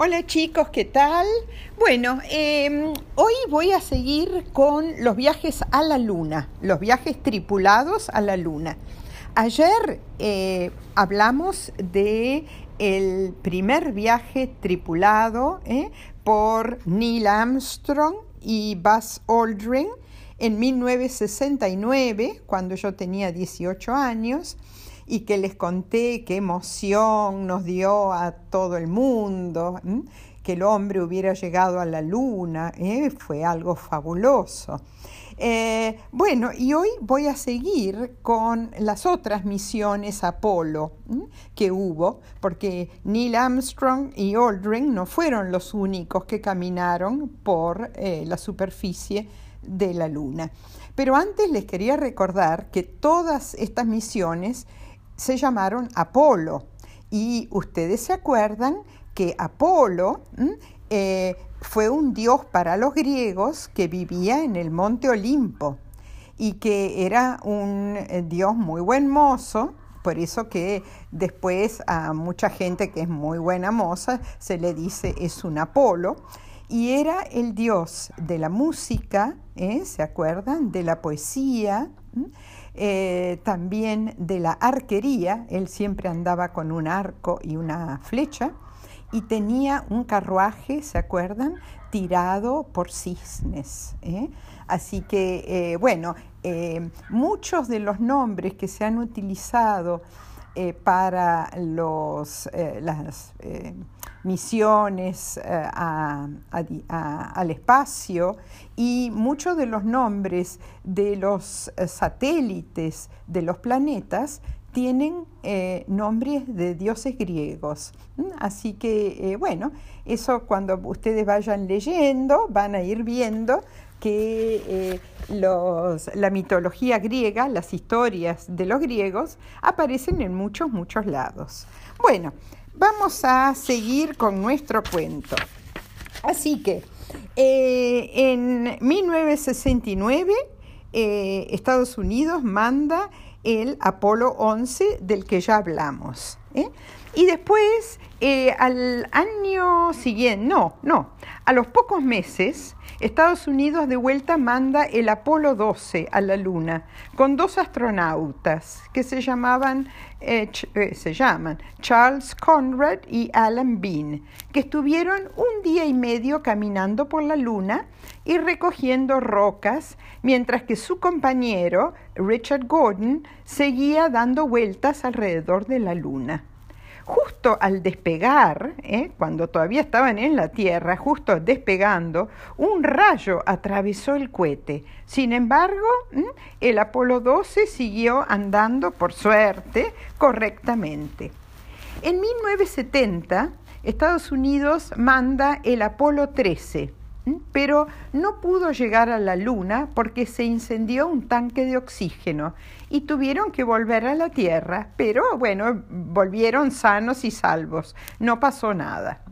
Hola chicos, ¿qué tal? Bueno, em, hoy voy a seguir con los viajes a la luna, los viajes tripulados a la luna. Ayer eh, hablamos de el primer viaje tripulado eh, por Neil Armstrong y Buzz Aldrin en 1969, cuando yo tenía 18 años y que les conté qué emoción nos dio a todo el mundo, que el hombre hubiera llegado a la luna, ¿eh? fue algo fabuloso. Eh, bueno, y hoy voy a seguir con las otras misiones Apolo que hubo, porque Neil Armstrong y Aldrin no fueron los únicos que caminaron por eh, la superficie de la Luna. Pero antes les quería recordar que todas estas misiones se llamaron Apolo. Y ustedes se acuerdan que Apolo eh, fue un dios para los griegos que vivía en el monte Olimpo y que era un eh, dios muy buen mozo, por eso que después a mucha gente que es muy buena moza se le dice es un Apolo, y era el dios de la música, ¿eh? ¿se acuerdan? De la poesía, también de la arquería, él siempre andaba con un arco y una flecha, y tenía un carruaje, ¿se acuerdan? Tirado por cisnes. ¿eh? Así que, eh, bueno, muchos de los nombres que se han utilizado para los, las misiones eh, al espacio y muchos de los nombres de los eh, satélites de los planetas tienen eh, nombres de dioses griegos. Así que, bueno, eso cuando ustedes vayan leyendo, van a ir viendo que los, la mitología griega, las historias de los griegos, aparecen en muchos, muchos lados. Bueno, vamos a seguir con nuestro cuento. Así que eh, en 1969 eh, Estados Unidos manda el Apolo 11 del que ya hablamos. ¿Eh? Y después, al año siguiente, no, no, a los pocos meses, Estados Unidos de vuelta manda el Apolo 12 a la Luna con dos astronautas que se llamaban eh, eh, se llaman Charles Conrad y Alan Bean, que estuvieron un día y medio caminando por la Luna y recogiendo rocas, mientras que su compañero Richard Gordon seguía dando vueltas alrededor de la Luna. Justo al despegar, ¿eh? cuando todavía estaban en la Tierra, justo despegando, un rayo atravesó el cohete. Sin embargo, el Apolo 12 siguió andando, por suerte, correctamente. En 1970, Estados Unidos manda el Apolo 13 pero no pudo llegar a la Luna porque se incendió un tanque de oxígeno y tuvieron que volver a la Tierra, pero bueno, volvieron sanos y salvos, no pasó nada.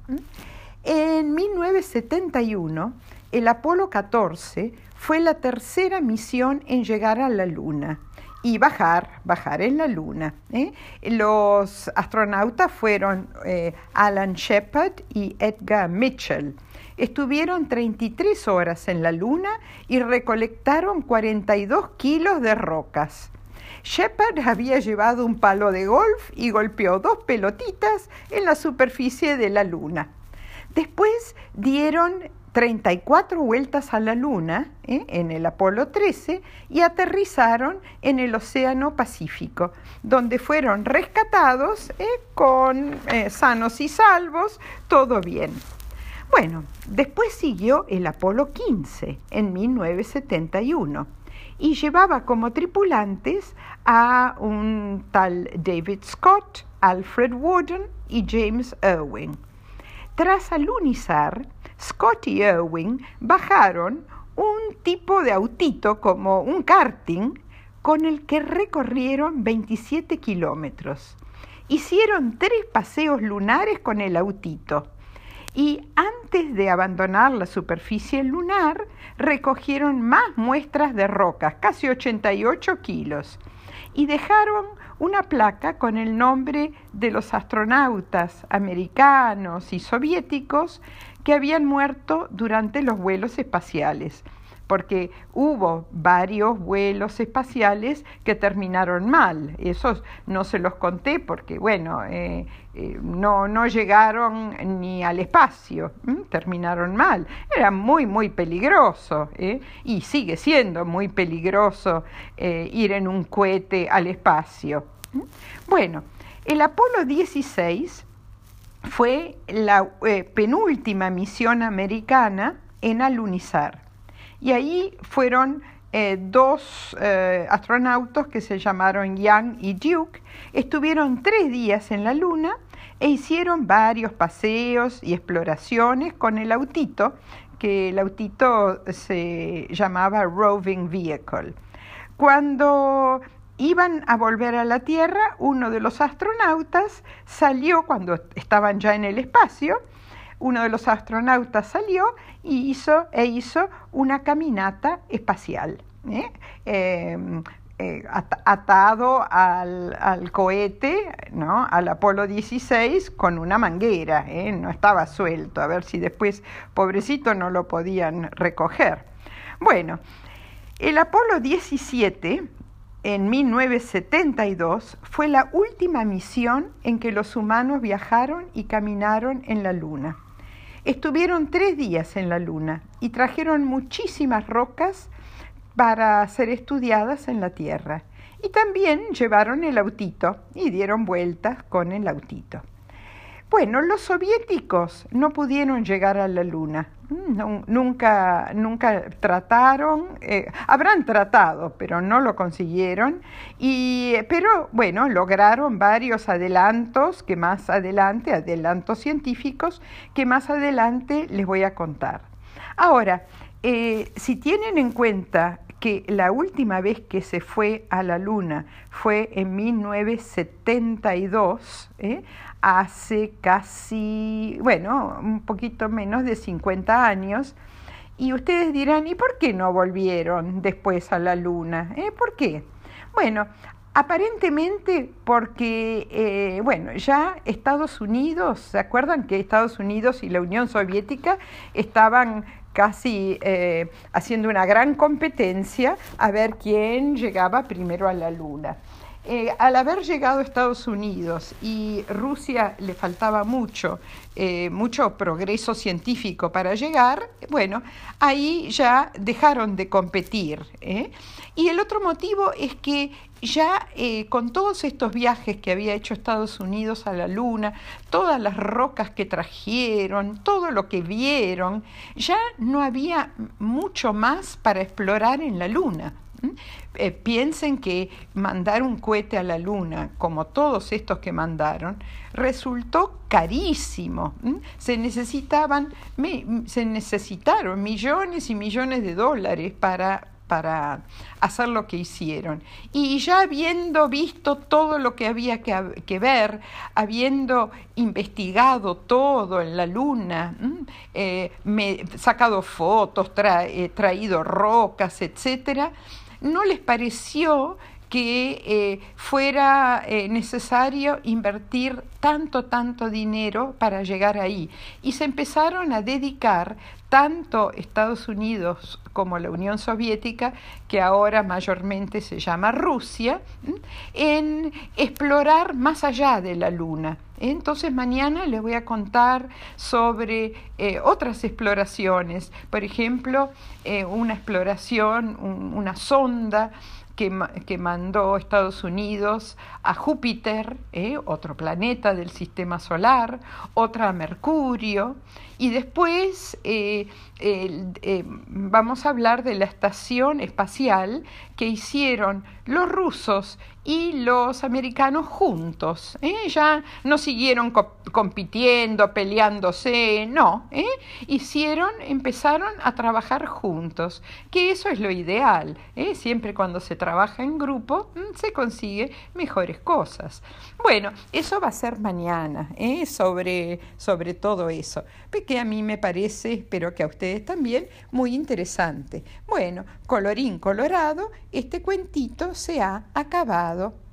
En 1971, el Apolo 14 fue la tercera misión en llegar a la Luna y bajar, bajar en la Luna. ¿eh? Los astronautas fueron eh, Alan Shepard y Edgar Mitchell. Estuvieron 33 horas en la Luna y recolectaron 42 kilos de rocas. Shepard había llevado un palo de golf y golpeó dos pelotitas en la superficie de la Luna. Después dieron 34 vueltas a la Luna ¿eh? en el Apolo 13 y aterrizaron en el Océano Pacífico, donde fueron rescatados ¿eh? con eh, sanos y salvos, todo bien. Bueno, después siguió el Apolo 15 en 1971 y llevaba como tripulantes a un tal David Scott, Alfred Warden y James Irwin. Tras alunizar, Scott y Irwin bajaron un tipo de autito como un karting con el que recorrieron 27 kilómetros. Hicieron tres paseos lunares con el autito y antes de abandonar la superficie lunar recogieron más muestras de rocas, casi 88 kilos. Y dejaron una placa con el nombre de los astronautas americanos y soviéticos que habían muerto durante los vuelos espaciales porque hubo varios vuelos espaciales que terminaron mal. Esos no se los conté porque, bueno, eh, eh, no, no llegaron ni al espacio, terminaron mal. Era muy, muy peligroso ¿eh? y sigue siendo muy peligroso ir en un cohete al espacio. Bueno, el Apolo 16 fue la penúltima misión americana en alunizar. Y ahí fueron eh, dos eh, astronautas que se llamaron Young y Duke, estuvieron tres días en la Luna e hicieron varios paseos y exploraciones con el autito, que el autito se llamaba Roving Vehicle. Cuando iban a volver a la Tierra, uno de los astronautas salió cuando estaban ya en el espacio, uno de los astronautas salió y hizo, e hizo una caminata espacial. ¿eh? Em, eh, atado al, cohete, ¿no? al Apolo 16, con una manguera, ¿eh? no estaba suelto, a ver si después, pobrecito, no lo podían recoger. Bueno, el Apolo 17, en 1972, fue la última misión en que los humanos viajaron y caminaron en la Luna. Estuvieron tres días en la Luna y trajeron muchísimas rocas para ser estudiadas en la Tierra. Y también llevaron el autito y dieron vueltas con el autito. Bueno, los soviéticos no pudieron llegar a la Luna, mm, nunca, nunca trataron, eh, habrán tratado, pero no lo consiguieron, y, pero bueno, lograron varios adelantos que más adelante, adelantos científicos, que más adelante les voy a contar. Ahora, eh, si tienen en cuenta que la última vez que se fue a la Luna fue en 1972, ¿eh? hace casi, bueno, un poquito menos de 50 años. Y ustedes dirán, ¿y por qué no volvieron después a la Luna? ¿Eh? ¿Por qué? Bueno, aparentemente porque, eh, bueno, ya Estados Unidos, ¿se acuerdan que Estados Unidos y la Unión Soviética estaban casi eh, haciendo una gran competencia a ver quién llegaba primero a la Luna? Eh, al haber llegado a Estados Unidos y Rusia le faltaba mucho, eh, mucho progreso científico para llegar, bueno, ahí ya dejaron de competir. ¿eh? Y el otro motivo es que ya con todos estos viajes que había hecho Estados Unidos a la Luna, todas las rocas que trajeron, todo lo que vieron, ya no había mucho más para explorar en la Luna. Eh, piensen que mandar un cohete a la luna, como todos estos que mandaron, resultó carísimo. Se necesitaban, se necesitaron millones y millones de dólares para para hacer lo que hicieron. Y ya habiendo visto todo lo que había que, ver, habiendo investigado todo en la luna, eh, sacado fotos, eh, traído rocas, etcétera, no les pareció que eh, fuera eh, necesario invertir tanto, tanto dinero para llegar ahí. Y se empezaron a dedicar tanto Estados Unidos como la Unión Soviética, que ahora mayormente se llama Rusia, en explorar más allá de la Luna. Entonces mañana les voy a contar sobre eh, otras exploraciones, por ejemplo, una exploración, una sonda que, mandó Estados Unidos a Júpiter, ¿eh? otro planeta del sistema solar, otra a Mercurio, y después eh, eh, vamos a hablar de la estación espacial que hicieron los rusos y los americanos juntos. Ya no siguieron compitiendo, peleándose, no. Hicieron, empezaron a trabajar juntos, que eso es lo ideal. Siempre cuando se trabaja en grupo mm, se consigue mejores cosas. Bueno, eso va a ser mañana, sobre, sobre todo eso, que a mí me parece, espero que a ustedes también, muy interesante. Bueno, colorín colorado, este cuentito se ha acabado.